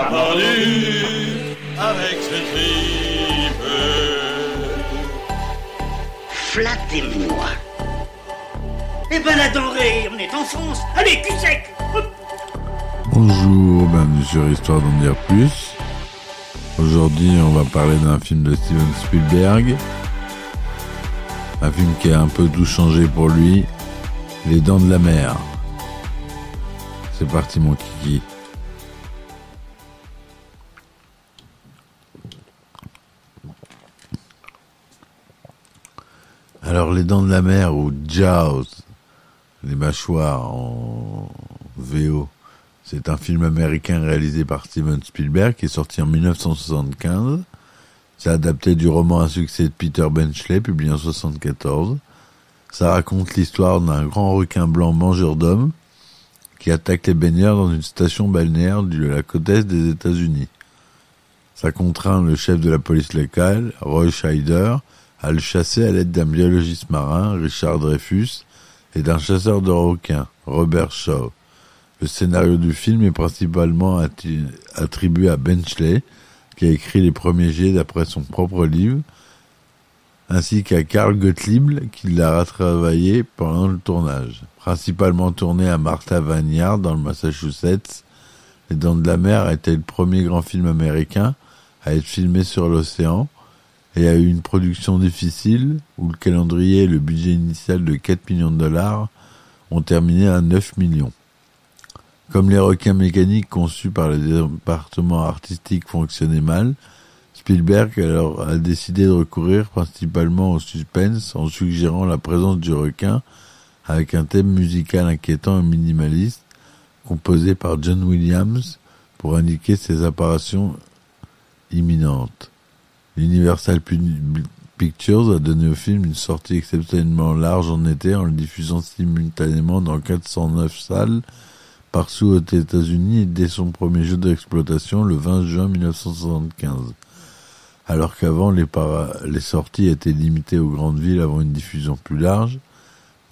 On a pendu avec ce tripe. Flattez-moi. Eh ben la denrée, on est en France. Allez, cul sec. Bonjour, bienvenue sur Histoire d'en dire plus. Aujourd'hui, on va parler d'un film de Steven Spielberg. Un film qui a un peu tout changé pour lui. Les Dents de la Mer. C'est parti, mon kiki. Alors, Les Dents de la Mer ou Jaws, les mâchoires en VO. C'est un film américain réalisé par Steven Spielberg qui est sorti en 1975. C'est adapté du roman à succès de Peter Benchley, publié en 1974. Ça raconte l'histoire d'un grand requin blanc mangeur d'hommes qui attaque les baigneurs dans une station balnéaire de la côte est des États-Unis. Ça contraint le chef de la police locale, Roy Scheider, à le chasser à l'aide d'un biologiste marin, Richard Dreyfus, et d'un chasseur de requins, Robert Shaw. Le scénario du film est principalement attribué à Benchley, qui a écrit les premiers jets d'après son propre livre, ainsi qu'à Carl Gottlieb, qui l'a retravaillé pendant le tournage. Principalement tourné à Martha Vineyard, dans le Massachusetts, Les Dents de la Mer a été le premier grand film américain à être filmé sur l'océan, et a eu une production difficile, où le calendrier et le budget initial de 4 millions de dollars ont terminé à 9 millions. Comme les requins mécaniques conçus par le département artistique fonctionnaient mal, Spielberg alors a décidé de recourir principalement au suspense en suggérant la présence du requin avec un thème musical inquiétant et minimaliste composé par John Williams pour indiquer ses apparitions imminentes. L'Universal Pu- Pictures a donné au film une sortie exceptionnellement large en été en le diffusant simultanément dans 409 salles partout aux États-Unis dès son premier jeu d'exploitation le 20 juin 1975. Alors qu'avant les, les sorties étaient limitées aux grandes villes avant une diffusion plus large.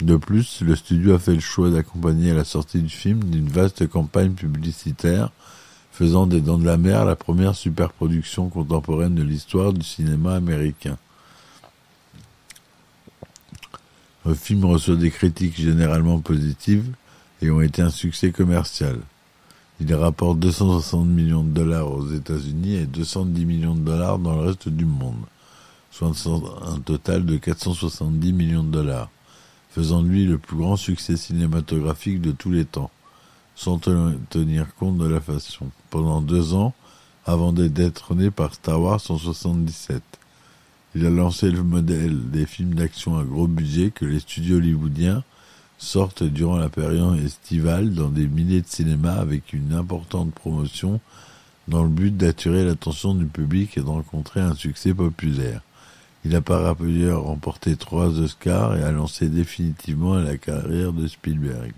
De plus, le studio a fait le choix d'accompagner la sortie du film d'une vaste campagne publicitaire faisant des Dents de la Mer la première superproduction contemporaine de l'histoire du cinéma américain. Le film reçoit des critiques généralement positives et ont été un succès commercial. Il rapporte 260 millions de dollars aux États-Unis et 210 millions de dollars dans le reste du monde, soit un total de 470 millions de dollars, faisant de lui le plus grand succès cinématographique de tous les temps, sans te- tenir compte de la façon. Pendant deux ans, avant d'être détrôné par Star Wars en 77. Il a lancé le modèle des films d'action à gros budget que les studios hollywoodiens sortent durant la période estivale dans des milliers de cinémas avec une importante promotion dans le but d'attirer l'attention du public et de rencontrer un succès populaire. Il a par ailleurs remporté trois Oscars et a lancé définitivement la carrière de Spielberg.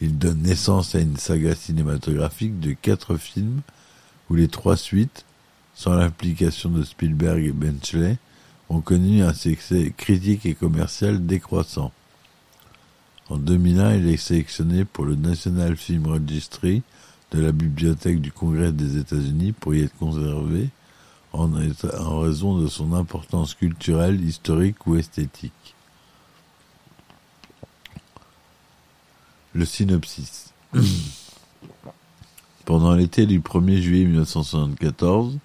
Il donne naissance à une saga cinématographique de quatre films où les trois suites, sans l'implication de Spielberg et Benchley, ont connu un succès critique et commercial décroissant. En 2001, il est sélectionné pour le National Film Registry de la Bibliothèque du Congrès des États-Unis pour y être conservé en, raison de son importance culturelle, historique ou esthétique. Le synopsis. Pendant l'été du 1er juillet 1974,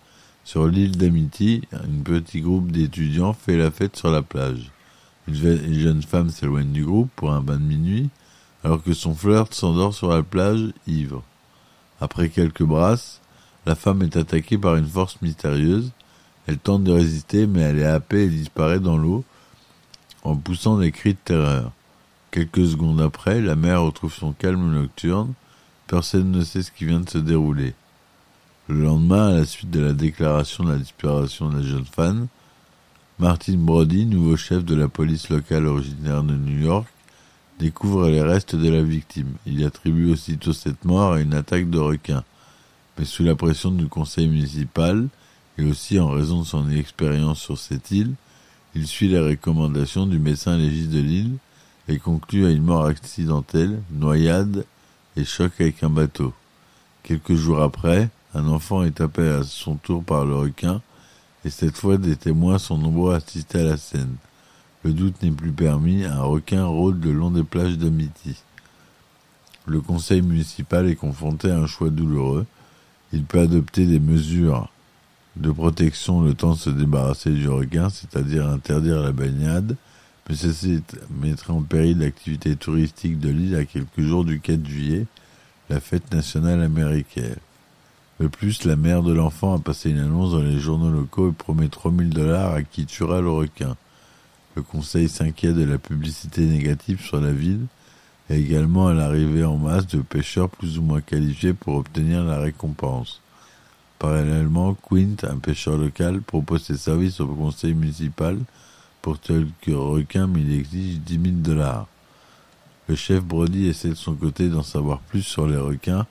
sur l'île d'Amity, un petit groupe d'étudiants fait la fête sur la plage. Une jeune femme s'éloigne du groupe pour un bain de minuit, alors que son flirt s'endort sur la plage, ivre. Après quelques brasses, la femme est attaquée par une force mystérieuse. Elle tente de résister, mais elle est happée et disparaît dans l'eau en poussant des cris de terreur. Quelques secondes après, la mer retrouve son calme nocturne. Personne ne sait ce qui vient de se dérouler. Le lendemain, à la suite de la déclaration de la disparition de la jeune femme, Martin Brody, nouveau chef de la police locale originaire de New York, découvre les restes de la victime. Il attribue aussitôt cette mort à une attaque de requin. Mais sous la pression du conseil municipal, et aussi en raison de son expérience sur cette île, il suit les recommandations du médecin légiste de l'île et conclut à une mort accidentelle, noyade et choc avec un bateau. Quelques jours après, un enfant est tapé à son tour par le requin et cette fois des témoins sont nombreux à assister à la scène. Le doute n'est plus permis, un requin rôde le long des plages d'Amity. Le conseil municipal est confronté à un choix douloureux. Il peut adopter des mesures de protection le temps de se débarrasser du requin, c'est-à-dire interdire la baignade, mais ceci mettrait en péril l'activité touristique de l'île à quelques jours du 4 juillet, la fête nationale américaine. De plus, la mère de l'enfant a passé une annonce dans les journaux locaux et promet 3000 dollars à qui tuera le requin. Le conseil s'inquiète de la publicité négative sur la ville et également à l'arrivée en masse de pêcheurs plus ou moins qualifiés pour obtenir la récompense. Parallèlement, Quint, un pêcheur local, propose ses services au conseil municipal pour quelques requins, mais il exige 10 000 dollars. Le chef Brody essaie de son côté d'en savoir plus sur les requins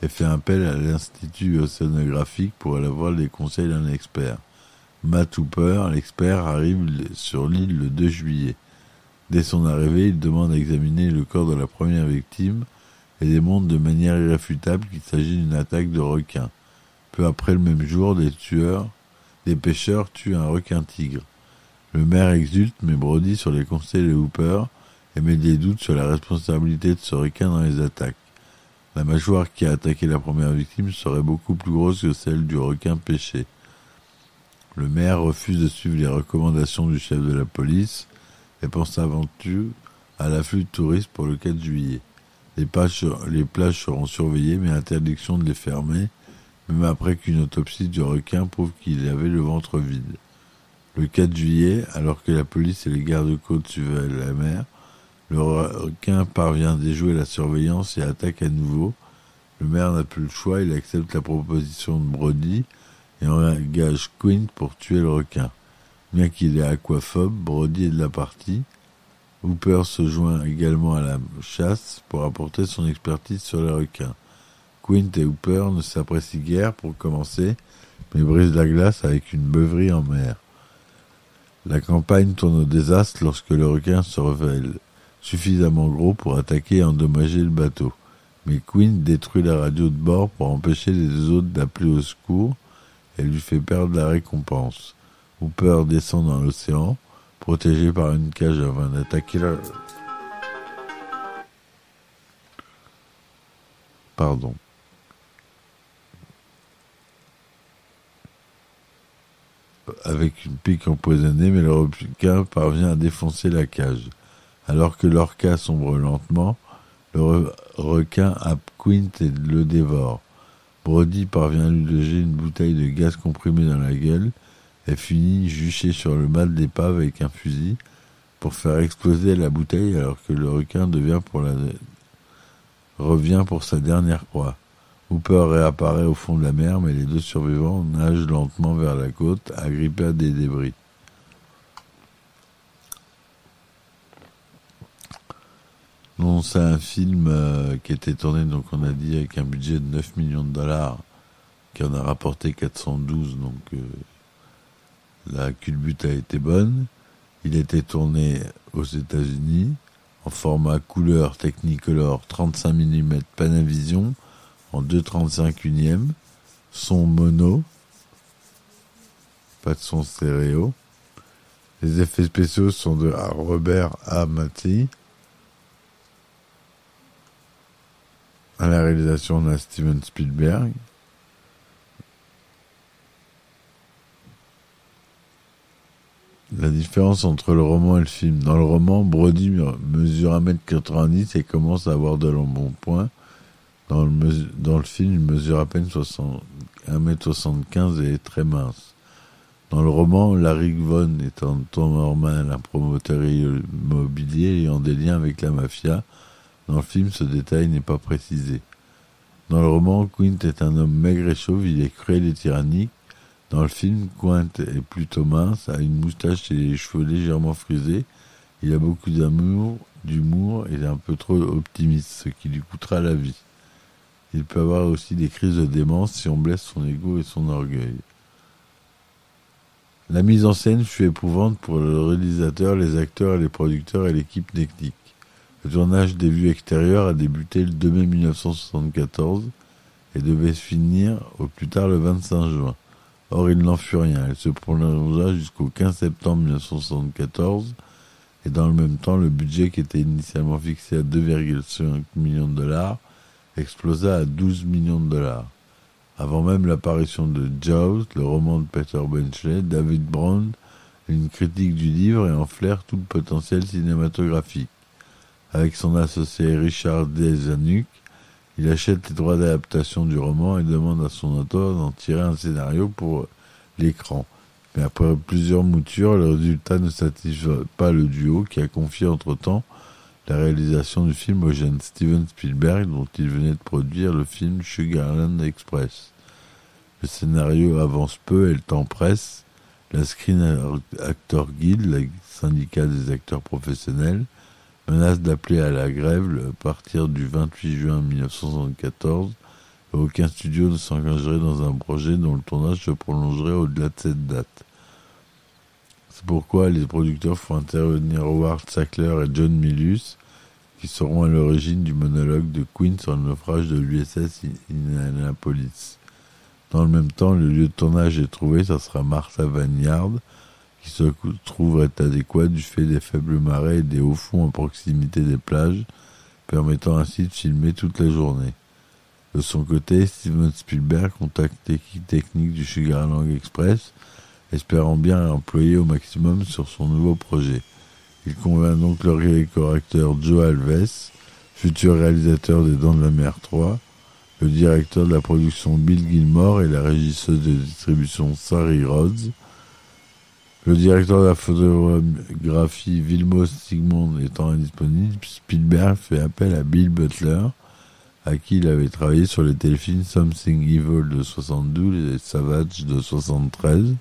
et fait appel à l'Institut océanographique pour avoir les conseils d'un expert. Matt Hooper, l'expert, arrive sur l'île le 2 juillet. Dès son arrivée, il demande à examiner le corps de la première victime et démontre de manière irréfutable qu'il s'agit d'une attaque de requin. Peu après le même jour, des tueurs, des pêcheurs tuent un requin-tigre. Le maire exulte, mais Brody sur les conseils de Hooper et met des doutes sur la responsabilité de ce requin dans les attaques. La mâchoire qui a attaqué la première victime serait beaucoup plus grosse que celle du requin pêché. Le maire refuse de suivre les recommandations du chef de la police et pense avant tout à l'afflux de touristes pour le 4 juillet. Les plages, les plages seront surveillées mais interdiction de les fermer même après qu'une autopsie du requin prouve qu'il avait le ventre vide. Le 4 juillet, alors que la police et les gardes-côtes suivaient la mer, le requin parvient à déjouer la surveillance et attaque à nouveau. Le maire n'a plus le choix, il accepte la proposition de Brody et engage Quint pour tuer le requin. Bien qu'il est aquaphobe, Brody est de la partie. Hooper se joint également à la chasse pour apporter son expertise sur les requins. Quint et Hooper ne s'apprécient guère pour commencer, mais brisent la glace avec une beuverie en mer. La campagne tourne au désastre lorsque le requin se révèle suffisamment gros pour attaquer et endommager le bateau. Mais Quint détruit la radio de bord pour empêcher les autres d'appeler au secours et lui fait perdre la récompense. Hooper descend dans l'océan, protégé par une cage avant d'attaquer la... Pardon. Avec une pique empoisonnée, mais le requin parvient à défoncer la cage. Alors que l'orca sombre lentement, le requin happe Quint et le dévore. Brody parvient à lui loger une bouteille de gaz comprimé dans la gueule et finit juché sur le mât de l'épave avec un fusil pour faire exploser la bouteille alors que le requin revient pour sa dernière proie. Hooper réapparaît au fond de la mer, mais les deux survivants nagent lentement vers la côte, agrippés à des débris. Non, c'est un film euh, qui a été tourné, donc on a dit, avec un budget de 9 millions de dollars, qui en a rapporté 412, donc euh, la culbute a été bonne. Il a été tourné aux États-Unis en format couleur Technicolor 35 mm Panavision en 2,35 unième, son mono, pas de son stéréo. Les effets spéciaux sont de Robert Amati. À la réalisation, on Steven Spielberg. La différence entre le roman et le film. Dans le roman, Brody mesure 1m90 et commence à avoir de l'embonpoint. Dans le, film, il mesure à peine 60, 1m75 et est très mince. Dans le roman, Larry Vaughan est un normal, un promoteur immobilier ayant des liens avec la mafia. Dans le film, ce détail n'est pas précisé. Dans le roman, Quint est un homme maigre et chauve, il est cruel et tyrannique. Dans le film, Quint est plutôt mince, a une moustache et les cheveux légèrement frisés. Il a beaucoup d'amour, d'humour et est un peu trop optimiste, ce qui lui coûtera la vie. Il peut avoir aussi des crises de démence si on blesse son ego et son orgueil. La mise en scène fut épouvante pour le réalisateur, les acteurs, les producteurs et l'équipe technique. Le tournage des vues extérieures a débuté le 2 mai 1974 et devait se finir au plus tard le 25 juin. Or, il n'en fut rien. Elle se prolongea jusqu'au 15 septembre 1974 et dans le même temps, le budget qui était initialement fixé à 2,5 millions de dollars explosa à 12 millions de dollars. Avant même l'apparition de Jaws, le roman de Peter Benchley, David Brown une critique du livre et en flaire tout le potentiel cinématographique. Avec son associé Richard Dezanuck, il achète les droits d'adaptation du roman et demande à son auteur d'en tirer un scénario pour l'écran. Mais après plusieurs moutures, le résultat ne satisfait pas le duo qui a confié entre-temps la réalisation du film au jeune Steven Spielberg dont il venait de produire le film Sugarland Express. Le scénario avance peu et le temps presse. La Screen Actor Guild, le syndicat des acteurs professionnels, menace d'appeler à la grève à partir du 28 juin 1974 et aucun studio ne s'engagerait dans un projet dont le tournage se prolongerait au-delà de cette date. C'est pourquoi les producteurs font intervenir Howard Sackler et John Milius, qui seront à l'origine du monologue de Queen sur le naufrage de l'USS Indianapolis. Dans le même temps, le lieu de tournage est trouvé, ça sera Martha Vineyard, qui se trouverait adéquat du fait des faibles marées et des hauts fonds à proximité des plages, permettant ainsi de filmer toute la journée. De son côté, Steven Spielberg contacte l'équipe technique du Sugarland Express, espérant bien employer au maximum sur son nouveau projet. Il convainc donc le correcteur Joe Alves, futur réalisateur des Dents de la Mer 3, le directeur de la production Bill Gilmore et la régisseuse de distribution Sari Rhodes. Le directeur de la photographie Vilmos Sigmund étant indisponible, Spielberg fait appel à Bill Butler, à qui il avait travaillé sur les téléfilms Something Evil de 72 et Savage de 73.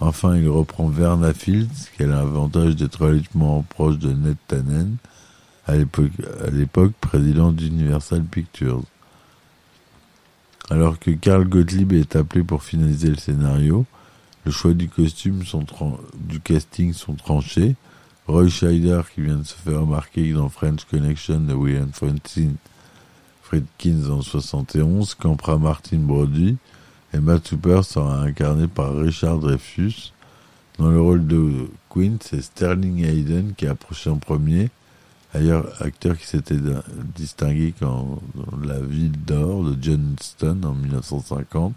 Enfin, il reprend Verna Fields, qui a l'avantage d'être relativement proche de Ned Tannen, à l'époque président d'Universal Pictures. Alors que Carl Gottlieb est appelé pour finaliser le scénario, le choix du costume du casting sont tranchés. Roy Scheider, qui vient de se faire remarquer dans French Connection de William Friedkin, Fredkins en 71, campera Martin Brody, et Matt Hooper sera incarné par Richard Dreyfus. Dans le rôle de Quint, c'est Sterling Hayden qui a approché en premier, Ailleurs, acteur qui s'était distingué dans La Ville d'Or de John Huston en 1950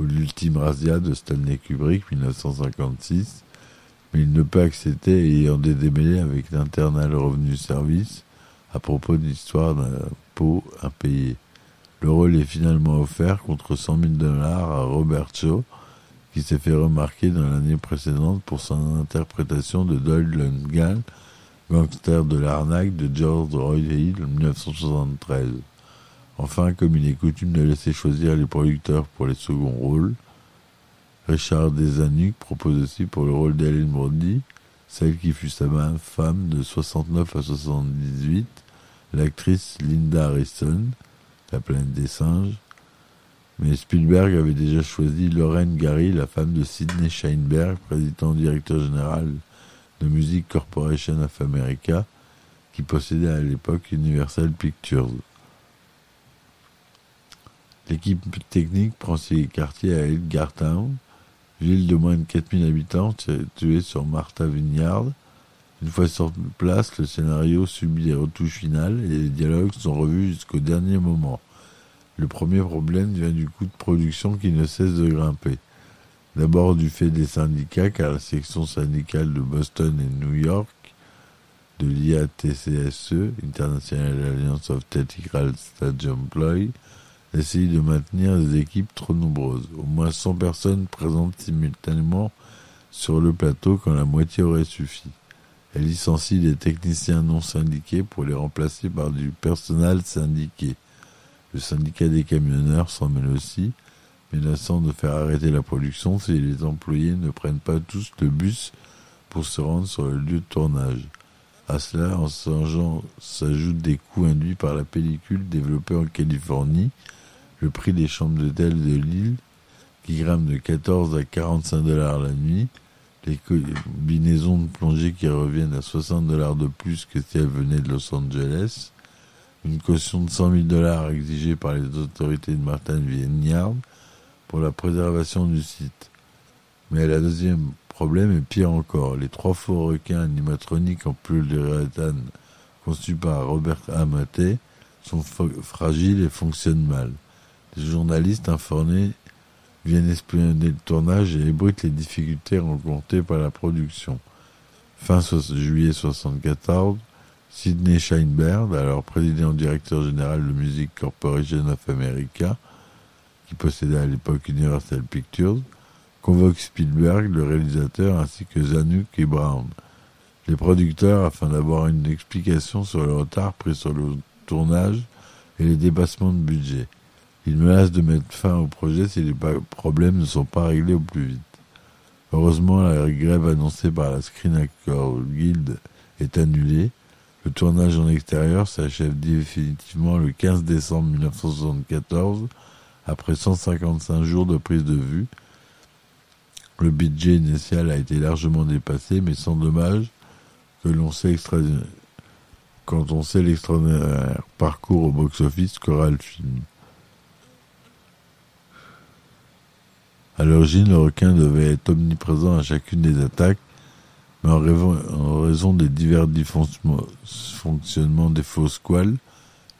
ou L'Ultime Razia de Stanley Kubrick 1956, mais il ne peut accepter ayant des démêlés avec l'Internal Revenu Service à propos de l'histoire d'un pot impayé. Le rôle est finalement offert contre 100 000 dollars à Robert Shaw, qui s'est fait remarquer dans l'année précédente pour son interprétation de Doyle Lundgren Gangster de l'arnaque de George Roy Hill en 1973. Enfin, comme il est coutume de laisser choisir les producteurs pour les seconds rôles, Richard Desanuc propose aussi pour le rôle d'Ellen Brody, celle qui fut sa femme de 69 à 78, l'actrice Linda Harrison, la planète des singes. Mais Spielberg avait déjà choisi Lorraine Gary, la femme de Sidney Sheinberg, président directeur général de Music Corporation of America, qui possédait à l'époque Universal Pictures. L'équipe technique prend ses quartiers à Edgartown, ville de moins de 4000 habitants située sur Martha Vineyard. Une fois sur place, le scénario subit des retouches finales et les dialogues sont revus jusqu'au dernier moment. Le premier problème vient du coût de production qui ne cesse de grimper. D'abord du fait des syndicats, car la section syndicale de Boston et New York de l'IATCSE, International Alliance of Technical Stadium Employees, essaye de maintenir des équipes trop nombreuses. Au moins 100 personnes présentes simultanément sur le plateau quand la moitié aurait suffi. Elle licencie des techniciens non syndiqués pour les remplacer par du personnel syndiqué. Le syndicat des camionneurs s'en mêle aussi, menaçant de faire arrêter la production si les employés ne prennent pas tous le bus pour se rendre sur le lieu de tournage. À cela, en s'ajoutent des coûts induits par la pellicule développée en Californie, le prix des chambres d'hôtel de l'île, qui grimpe de 14 à 45 dollars la nuit, les combinaisons de plongée qui reviennent à 60 dollars de plus que si elles venaient de Los Angeles, une caution de 100 000 dollars exigée par les autorités de Martin Vineyard pour la préservation du site. Mais la deuxième problème est pire encore. Les trois faux requins animatroniques en polyuréthane conçus par Robert Amate sont fragiles et fonctionnent mal. Les journalistes informés viennent espionner le tournage et ébruitent les difficultés rencontrées par la production. Fin juillet 1974, Sidney Sheinberg, alors président directeur général de Music Corporation of America, qui possédait à l'époque Universal Pictures, convoque Spielberg, le réalisateur, ainsi que Zanuck et Brown, les producteurs, afin d'avoir une explication sur le retard pris sur le tournage et les dépassements de budget. Il menace de mettre fin au projet si les problèmes ne sont pas réglés au plus vite. Heureusement, la grève annoncée par la Screen Actors Guild est annulée. Le tournage en extérieur s'achève définitivement le 15 décembre 1974, après 155 jours de prise de vue. Le budget initial a été largement dépassé, mais sans dommage que l'on sait quand on sait l'extraordinaire parcours au box-office qu'aura le film. À l'origine, le requin devait être omniprésent à chacune des attaques, mais en, raison des divers dysfonctionnements des faux squales,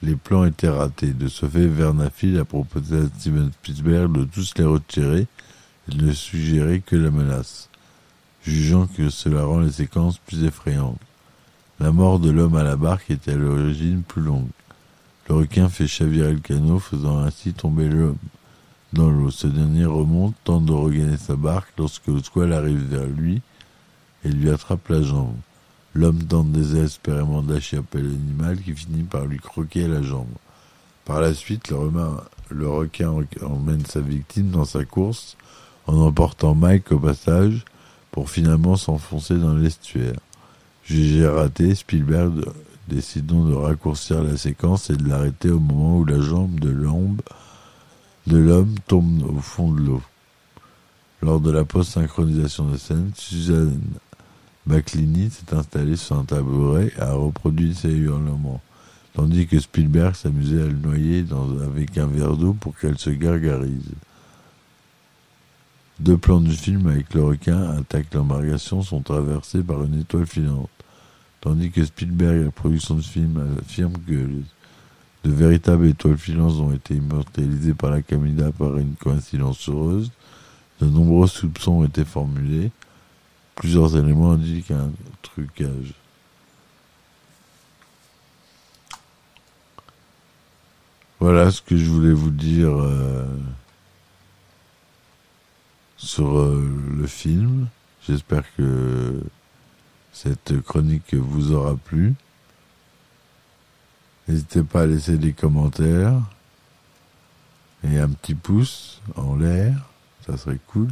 les plans étaient ratés. De ce fait, Vernafil a proposé à Steven Spielberg de tous les retirer et de ne suggérer que la menace, jugeant que cela rend les séquences plus effrayantes. La mort de l'homme à la barque était à l'origine plus longue. Le requin fait chavirer le canot, faisant ainsi tomber l'homme dans l'eau. Ce dernier remonte, tente de regagner sa barque lorsque le squale arrive vers lui et lui attrape la jambe. L'homme tente désespérément d'échapper l'animal qui finit par lui croquer la jambe. Par la suite, le, le requin emmène sa victime dans sa course en emportant Mike au passage pour finalement s'enfoncer dans l'estuaire. Jugé raté, Spielberg décide donc de raccourcir la séquence et de l'arrêter au moment où la jambe de l'ombre de l'homme tombe au fond de l'eau. Lors de la post-synchronisation de scène, Suzanne McLeany s'est installée sur un tabouret et a reproduit ses hurlements, tandis que Spielberg s'amusait à le noyer avec un verre d'eau pour qu'elle se gargarise. Deux plans du film avec le requin attaque l'embarcation sont traversés par une étoile filante, tandis que Spielberg, la production du film, affirme que de véritables étoiles filantes ont été immortalisées par la Camilla par une coïncidence heureuse. De nombreux soupçons ont été formulés. Plusieurs éléments indiquent un trucage. Voilà ce que je voulais vous dire euh, sur euh, le film. J'espère que cette chronique vous aura plu. N'hésitez pas à laisser des commentaires et un petit pouce en l'air, ça serait cool.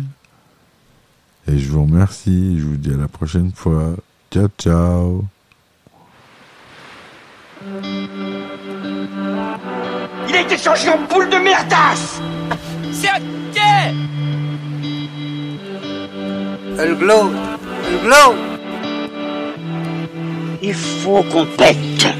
Et je vous remercie, je vous dis à la prochaine fois. Ciao ciao. Il a été changé en boule de merdasse C'est un quai Elle glow Elle glow Il faut qu'on pète